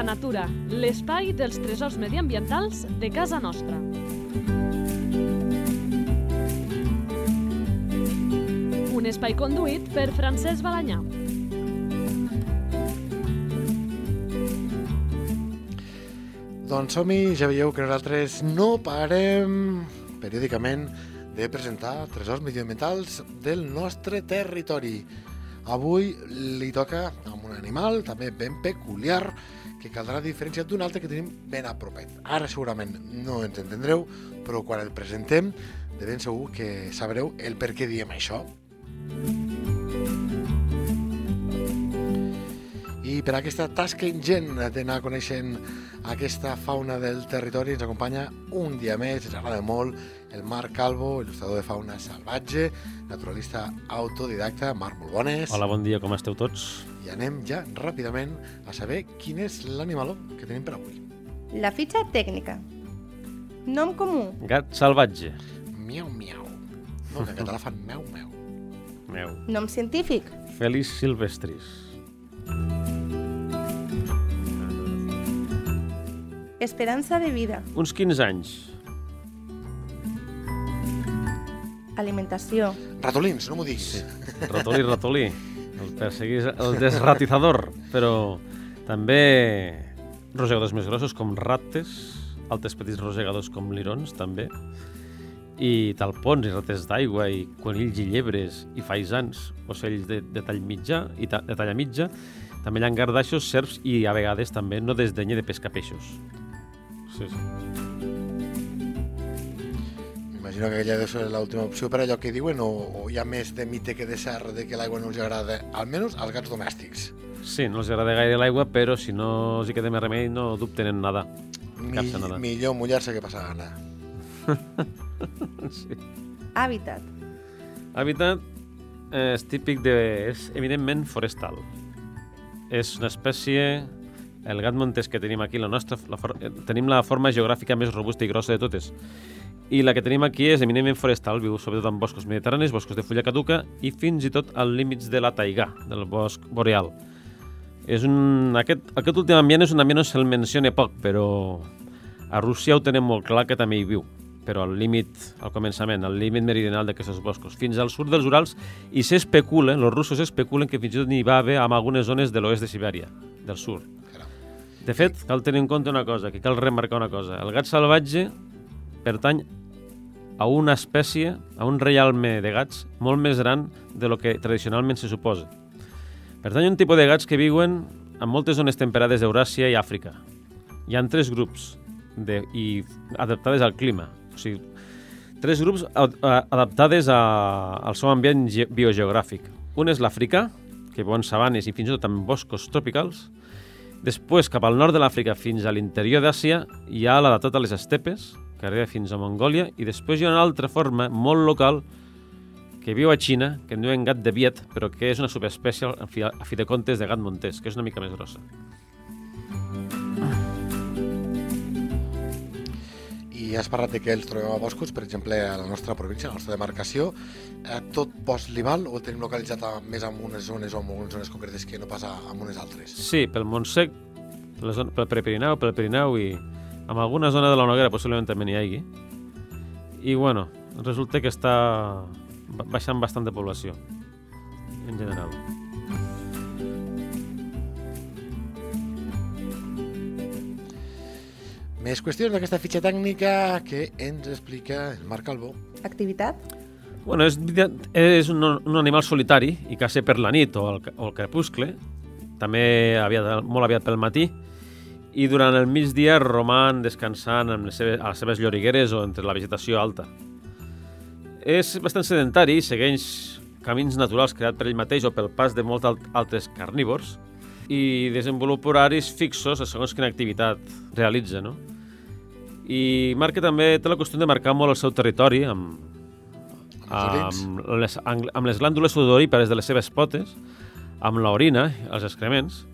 Planeta Natura, l'espai dels tresors mediambientals de casa nostra. Un espai conduït per Francesc Balanyà. Doncs som-hi, ja veieu que nosaltres no parem periòdicament de presentar tresors mediambientals del nostre territori. Avui li toca amb un animal també ben peculiar que caldrà diferenciar d'un altre que tenim ben a propet. Ara segurament no ens entendreu, però quan el presentem de ben segur que sabreu el per què diem això. I per aquesta tasca ingent d'anar coneixent aquesta fauna del territori ens acompanya un dia més, ens agrada molt, el Marc Calvo, il·lustrador de fauna salvatge, naturalista autodidacta. Marc, molt bones. Hola, bon dia, com esteu tots? I anem ja ràpidament a saber quin és l'animaló que tenim per avui. La fitxa tècnica. Nom comú. Gat salvatge. Miau, miau. No, que en català fan meu, meu. Meu. Nom científic. Felis silvestris. Esperança de vida. Uns 15 anys. Alimentació. Ratolins, no m'ho diguis. Sí. Ratolí, ratolí. El perseguís el desratizador. Però també rosegadors més grossos com rates, altres petits rosegadors com lirons també, i talpons i rates d'aigua i conills i llebres i faisans, ocells de, de tall mitjà i ta, de talla mitja, també llangardaixos, serps i a vegades també no desdenya de pescar peixos. Sí, sí. M'imagino que aquella deu ser l'última opció per allò que diuen o, o hi ha més de mite que de cert de que l'aigua no els agrada, almenys als gats domèstics. Sí, no els agrada gaire l'aigua, però si no els hi queda més remei no dubten en nada. Mi, Cap nada. millor mullar-se que passar gana. sí. Hàbitat. Hàbitat eh, és típic de... és eminentment forestal. És una espècie... El gat montés que tenim aquí, la nostra, la for, eh, tenim la forma geogràfica més robusta i grossa de totes. I la que tenim aquí és eminentment forestal, viu sobretot en boscos mediterranis, boscos de fulla caduca i fins i tot als límits de la taigà, del bosc boreal. És un, aquest, aquest últim ambient és un ambient on se'l menciona poc, però a Rússia ho tenem molt clar que també hi viu però al límit, al començament, al límit meridional d'aquests boscos, fins al sud dels Urals, i s'especula, els russos especulen que fins i tot n'hi va haver en algunes zones de l'oest de Sibèria, del sud. De fet, cal tenir en compte una cosa, que cal remarcar una cosa. El gat salvatge pertany a una espècie, a un reialme de gats molt més gran de lo que tradicionalment se suposa. Pertany a un tipus de gats que viuen en moltes zones temperades d'Euràsia i Àfrica. Hi han tres grups de, i adaptades al clima. O sigui, tres grups a- adaptades a, al seu ambient ge- biogeogràfic. Un és l'africà, que viu en sabanes i fins i tot en boscos tropicals. Després, cap al nord de l'Àfrica fins a l'interior d'Àsia, hi ha l'adaptat a les estepes, que arriba fins a Mongòlia, i després hi ha una altra forma molt local que viu a Xina, que en diuen gat de Viet, però que és una subespècie, a fi, de comptes, de gat montés, que és una mica més grossa. Has parlat de que els trobem a boscos, per exemple, a la nostra província, a la nostra demarcació. Eh, tot bosc limal o el tenim localitzat a, més en unes zones o en unes zones concretes que no passa en unes altres? Sí, pel Montsec, pel Prepirineu, pel Pirineu i en alguna zona de la Noguera possiblement també n'hi hagi. I bueno, resulta que està ba- baixant bastant de població, en general. Més qüestions d'aquesta fitxa tècnica que ens explica el Marc Calvo. Activitat. Bueno, és, és un, un animal solitari i caça per la nit o el, o el crepuscle, també aviat, molt aviat pel matí, i durant el migdia roman descansant amb les seves, a les seves llorigueres o entre la vegetació alta. És bastant sedentari, segueix camins naturals creats per ell mateix o pel pas de molts alt altres carnívors i desenvolupa horaris fixos a segons quina activitat realitza, no? I Marca també té la costum de marcar molt el seu territori amb, amb les, amb les glàndules sudorípares de les seves potes, amb l'orina, els excrements,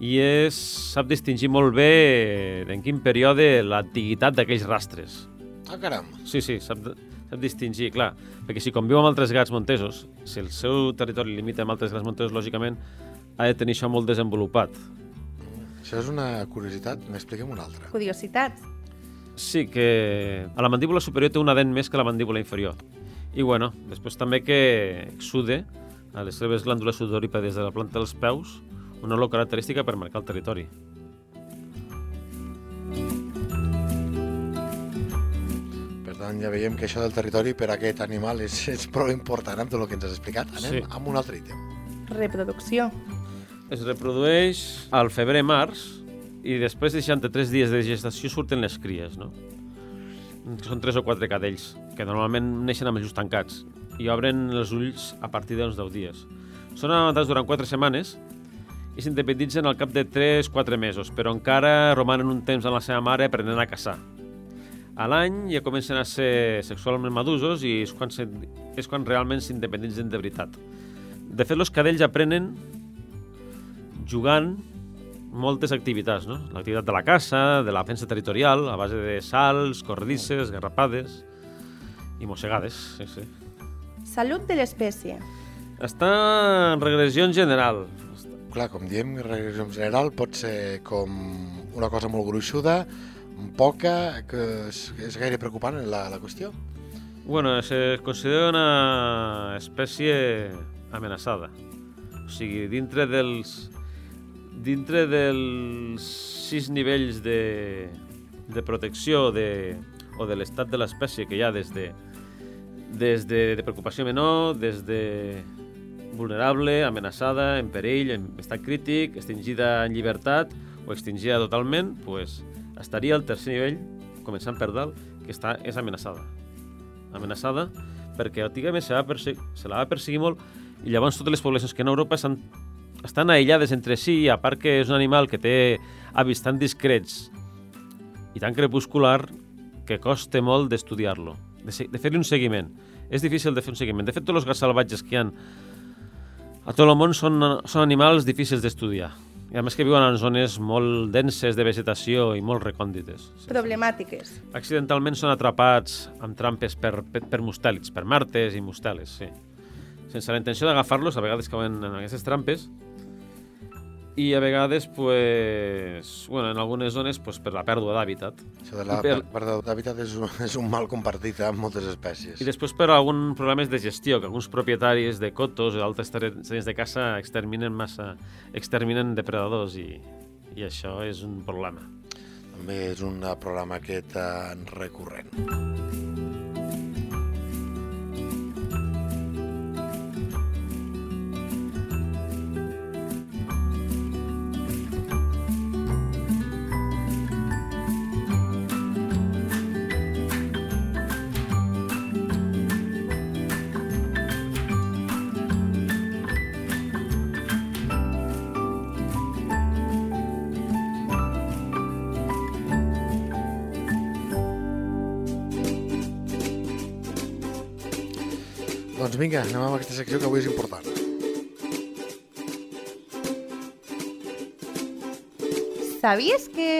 i és, sap distingir molt bé en quin període l'antiguitat d'aquells rastres. Ah, caram. Sí, sí, sap, sap distingir, clar, perquè si conviu amb altres gats montesos, si el seu territori limita amb altres gats montesos, lògicament, ha de tenir això molt desenvolupat. Això és una curiositat, n'expliquem una altra. Curiositats. Sí, que a la mandíbula superior té una dent més que la mandíbula inferior. I bueno, després també que exude a les seves glàndules sudorípedes de la planta dels peus una olor característica per marcar el territori. Per tant, ja veiem que això del territori per a aquest animal és, és prou important amb tot el que ens has explicat. Anem Sí. amb un altre ítem. Reproducció. Es reprodueix al febrer-març i després de 63 dies de gestació surten les cries, no? Són tres o quatre cadells, que normalment neixen amb els ulls tancats i obren els ulls a partir d'uns 10 dies. Són amamantats durant 4 setmanes i s'independitzen al cap de 3-4 mesos, però encara romanen un temps amb la seva mare aprenent a caçar. A l'any ja comencen a ser sexualment madusos i és quan, se, és quan realment s'independitzen de veritat. De fet, els cadells aprenen jugant moltes activitats, no? L'activitat de la caça, de la defensa territorial, a base de salts, corredisses, garrapades i mossegades, sí, sí. Salut de l'espècie. Està en regressió en general. Clar, com diem, regressió en general pot ser com una cosa molt gruixuda, poca, que és, és gaire preocupant la, la qüestió. Bueno, se considera una espècie amenaçada. O sigui, dintre dels dintre dels sis nivells de, de protecció de, o de l'estat de l'espècie que hi ha des de, des de, de preocupació menor, des de vulnerable, amenaçada, en perill, en estat crític, extingida en llibertat o extingida totalment, pues, estaria al tercer nivell, començant per dalt, que està, és amenaçada. Amenaçada perquè antigament se, se la va perseguir molt i llavors totes les poblacions que en Europa estan, estan aïllades entre si, a part que és un animal que té hàbits tan discrets i tan crepuscular que costa molt d'estudiar-lo, de, de fer-li un seguiment. És difícil de fer un seguiment. De fet, tots els gats salvatges que hi ha a tot el món són, són animals difícils d'estudiar. I a més que viuen en zones molt denses de vegetació i molt recòndites. Sí, sí. Problemàtiques. Accidentalment són atrapats amb trampes per, per, per mustèlids, per martes i mustèlids, sí. Sense la intenció d'agafar-los, a vegades cauen en aquestes trampes, i a vegades, pues, bueno, en algunes zones, pues, per la pèrdua d'hàbitat. Això de la I per- pèrdua d'hàbitat és, un, és un mal compartit amb moltes espècies. I després per alguns problemes de gestió, que alguns propietaris de cotos o d'altres terrenys de caça exterminen massa, exterminen depredadors i, i això és un problema. També és un programa aquest eh, recurrent. Vinga, anem amb aquesta secció que avui és important. Sabies que...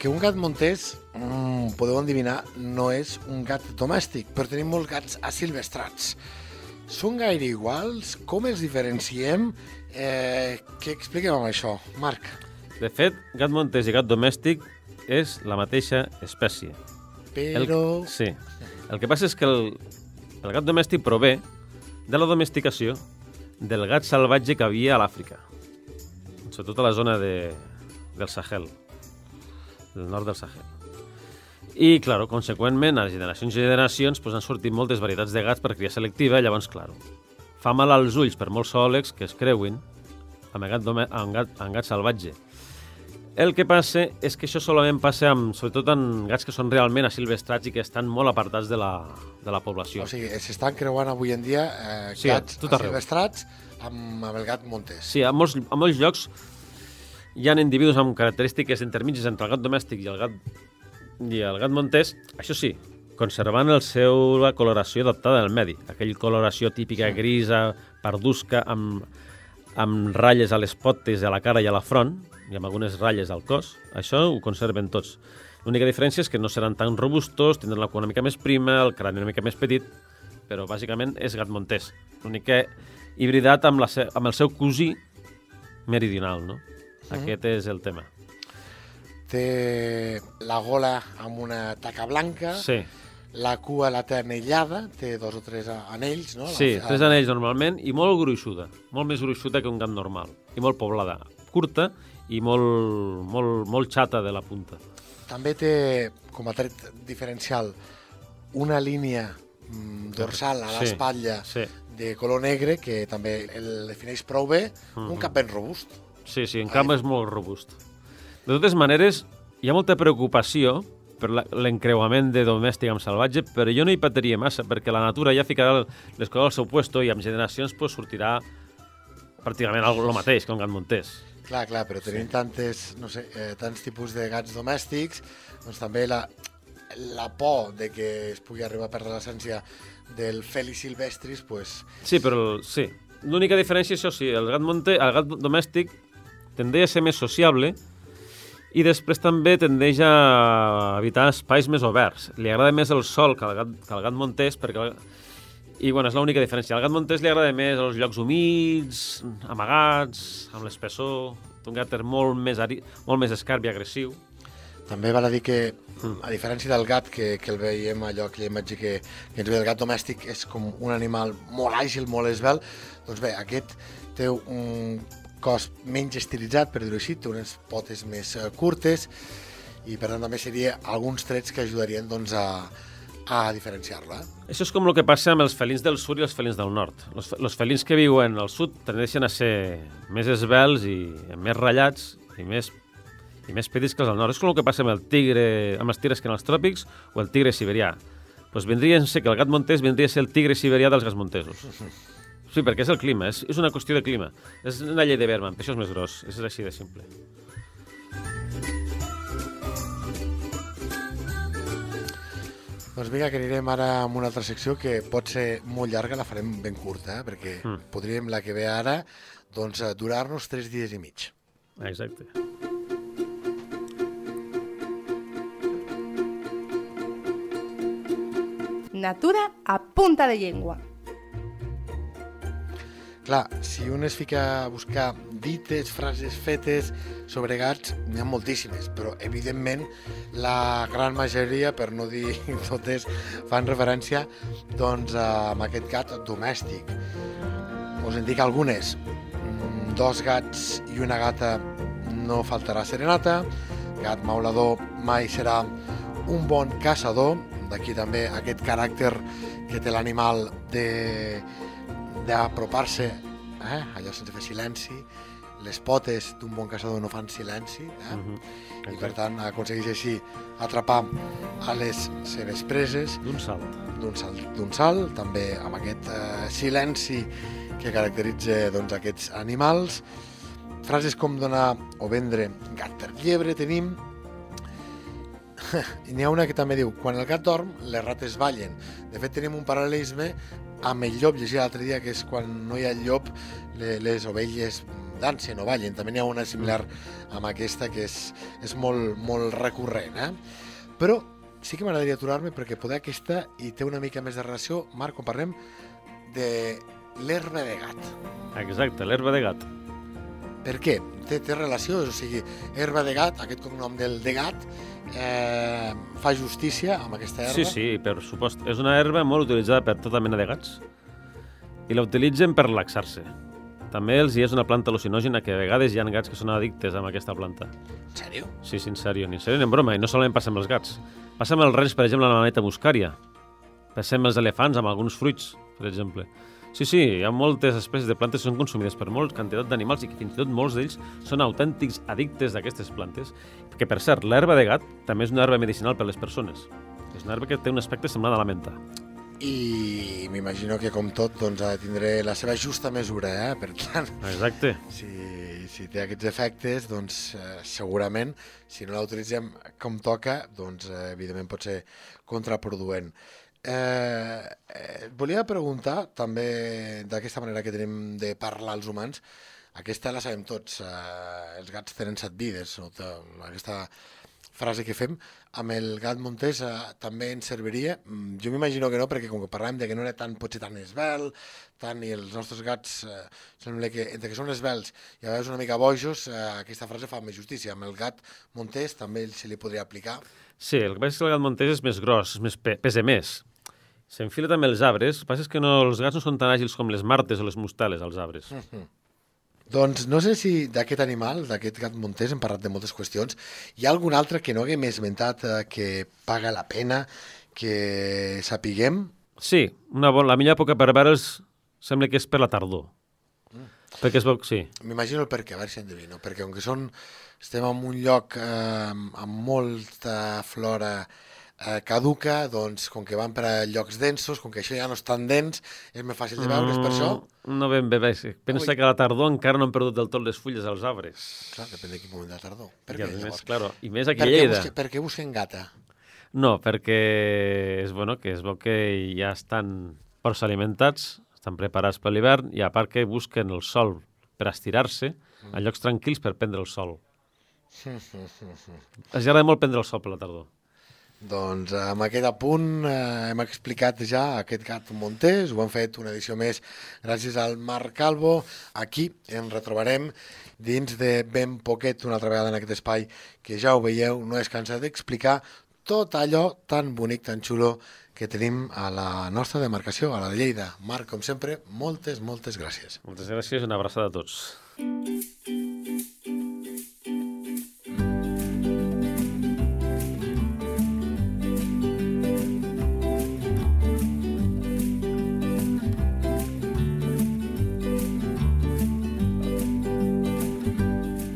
Que un gat montés, mm, podeu endevinar, no és un gat domèstic, però tenim molts gats asilvestrats. Són gaire iguals? Com els diferenciem? Eh, què expliquem amb això, Marc? De fet, gat montés i gat domèstic és la mateixa espècie. Però... El, sí. El que passa és que el, el gat domèstic prové de la domesticació del gat salvatge que havia a l'Àfrica, sobretot a la zona de, del Sahel, del nord del Sahel. I, claro, conseqüentment, a generacions i generacions pues, han sortit moltes varietats de gats per cria selectiva, i llavors, claro, fa mal als ulls per molts zoòlegs que es creuin amb gat, amb gat, amb gat salvatge. El que passa és que això solament passa amb, sobretot en gats que són realment asilvestrats i que estan molt apartats de la, de la població. O sigui, s'estan creuant avui en dia eh, Sí, gats asilvestrats amb, amb el gat montés. Sí, a molts, a molts llocs hi ha individus amb característiques intermitges entre el gat domèstic i el gat, i el gat montés, això sí, conservant el seu la coloració adaptada al medi, aquell coloració típica grisa, pardusca, amb, amb ratlles a les potes, a la cara i a la front, i amb algunes ratlles al cos, això ho conserven tots. L'única diferència és que no seran tan robustos, tindran la cua una mica més prima, el crani una mica més petit, però bàsicament és gat montés. L'únic que hibridat amb, la se amb el seu cosí meridional, no? Aquest és el tema. Té la gola amb una taca blanca, Sí, la cua la té anellada, té dos o tres anells, no? sí, La- tres anells normalment i molt gruixuda, molt més gruixuda que un gat normal i molt poblada, curta i molt, molt, molt xata de la punta. També té, com a tret diferencial, una línia mm, dorsal a Sí, l'espatlla sí. de color negre que també el defineix prou bé, un cap ben robust. Sí, sí, en camp és molt robust. De totes maneres, hi ha molta preocupació per l'encreuament de domèstic amb salvatge, però jo no hi patria massa, perquè la natura ja ficarà les coses al seu puesto i amb generacions pues, sortirà pràcticament el mateix que un gat montés. Clar, clar, però tenint tantes, no sé, eh, tants tipus de gats domèstics, doncs també la, la por de que es pugui arribar a perdre l'essència del Felis silvestris, pues, Sí, però el- sí. L'única diferència, això sí, el gat, monte, el gat domèstic tendeix a ser més sociable i després també tendeix a evitar espais més oberts. Li agrada més el sol que al gat, que al gat montés perquè... El... I bueno, és l'única diferència. Al gat montés li agrada més els llocs humits, amagats, amb l'espessor. Té un caràcter molt més, ari... molt més escarp i agressiu. També val a dir que, a diferència del gat, que, que el veiem allò, aquella imatge que, que ens ve del gat domèstic, és com un animal molt àgil, molt esbel, doncs bé, aquest té un cos menys estilitzat, per dir-ho així, té unes potes més eh, curtes, i per tant també seria alguns trets que ajudarien doncs, a, a diferenciar-la. Això és com el que passa amb els felins del sud i els felins del nord. Els, els felins que viuen al sud tendeixen a ser més esbelts i més ratllats i més, i més petits que els del nord. És com el que passa amb el tigre, amb els tigres que en els tròpics o el tigre siberià. Pues vindria ser que el gat montés vindria a ser el tigre siberià dels gats montesos. Sí, perquè és el clima, és, és una qüestió de clima. És una llei de Berman, per això és més gros. És així de simple. Doncs vinga, que anirem ara amb una altra secció que pot ser molt llarga, la farem ben curta, eh? perquè Mm. podríem, la que ve ara, doncs, eh, durar-nos tres dies i mig. Exacte. Natura a punta de llengua. Clar, si un es fica a buscar dites, frases fetes sobre gats, n'hi ha moltíssimes, però evidentment la gran majoria, per no dir totes, fan referència doncs, a aquest gat domèstic. Us en dic algunes. Mm, Dos gats i una gata no faltarà serenata, gat maulador mai serà un bon caçador, d'aquí també aquest caràcter que té l'animal de d'apropar-se, eh? allò sense fer silenci, les potes d'un bon caçador no fan silenci, eh? Mhm. i per tant aconsegueix així atrapar a les seves preses D'un salt. d'un salt, d'un salt, també amb aquest eh, silenci que caracteritza doncs, aquests animals. Frases com donar o vendre gat per llebre tenim. I n'hi ha una que també diu, quan el gat dorm, les rates ballen. De fet, tenim un paral·lelisme amb el llop, llegia l'altre dia, que és quan no hi ha llop, le- les ovelles dansen o ballen. També n'hi ha una similar amb aquesta que és, és molt, molt recurrent. Eh? Però sí que m'agradaria aturar-me perquè poder aquesta hi té una mica més de relació, Marc, quan parlem de l'herba de gat. Exacte, l'herba de gat. Per què? Té, té relació, o sigui, herba de gat, aquest cognom del de gat, eh, fa justícia amb aquesta herba. Sí, sí, per supost. És una herba molt utilitzada per tota mena de gats i la utilitzen per relaxar-se. També els hi és una planta al·lucinògena que a vegades hi ha gats que són addictes amb aquesta planta. En sèrio? Sí, sí, en sèrio, ni en sèrio ni en broma, i no solament passa amb els gats. Passa amb els rens, per exemple, amb la maneta muscària. Passa amb els elefants, amb alguns fruits, per exemple. Sí, sí, hi ha moltes espècies de plantes que són consumides per molts quantitat d'animals i que fins i tot molts d'ells són autèntics addictes d'aquestes plantes. Que, per cert, l'herba de gat també és una herba medicinal per a les persones. És una herba que té un aspecte semblant a la menta. I m'imagino que, com tot, doncs, ha de tindre la seva justa mesura, eh? Per tant, Exacte. si, si té aquests efectes, doncs eh, segurament, si no la utilitzem com toca, doncs eh, evidentment pot ser contraproduent. Eh, eh, volia preguntar, també d'aquesta manera que tenim de parlar els humans, aquesta la sabem tots, eh, els gats tenen set vides, no? Aquesta frase que fem, amb el gat montés eh, també ens serviria? Mm, Jo m'imagino que no, perquè com que parlàvem de que no era tan, potser tan esbel, tant i els nostres gats eh, sembla que entre que són esbelts i a vegades una mica bojos, eh, aquesta frase fa més justícia. Amb el gat montés també se li podria aplicar. Sí, el que passa és que el gat montés és més gros, és més pe pesa més. S'enfila també els arbres, el que passa és que no, els gats no són tan àgils com les martes o les mostales, als arbres. Doncs no sé si d'aquest animal, d'aquest gat montés, hem parlat de moltes qüestions. Hi ha algun altre que no haguem esmentat eh, que paga la pena que sapiguem? Sí, una bona, la millor època per veure'ls sembla que és per la tardor. Perquè es veu, sí, M'imagino el perquè, a veure si endevino, perquè com que són, estem en un lloc eh, amb molta flora eh, caduca, doncs com que van per a llocs densos, com que això ja no és tan dens, és més fàcil de veure, és per això? Mm, No ben bé, sí. Pensa Ui. que a la tardor encara no han perdut del tot les fulles als arbres. Clar, depèn de quin moment de la tardor. Per I què, més, claro, i més aquí Per a Lleida. busque, per què busquen gata? No, perquè és bueno que es veu que ja estan força alimentats, estan preparats per l'hivern i a part que busquen el sol per estirar-se a llocs tranquils per prendre el sol. Els agrada molt prendre el sol per la tardor. Doncs amb aquest apunt eh, hem explicat ja aquest gat montés, ho hem fet una edició més gràcies al Marc Calvo. Aquí ens retrobarem dins de ben poquet una altra vegada en aquest espai que ja ho veieu, no es cansa d'explicar tot allò tan bonic, tan xulo que tenim a la nostra demarcació, a la de Lleida. Marc, com sempre, moltes, moltes gràcies. Moltes gràcies i una abraçada a tots.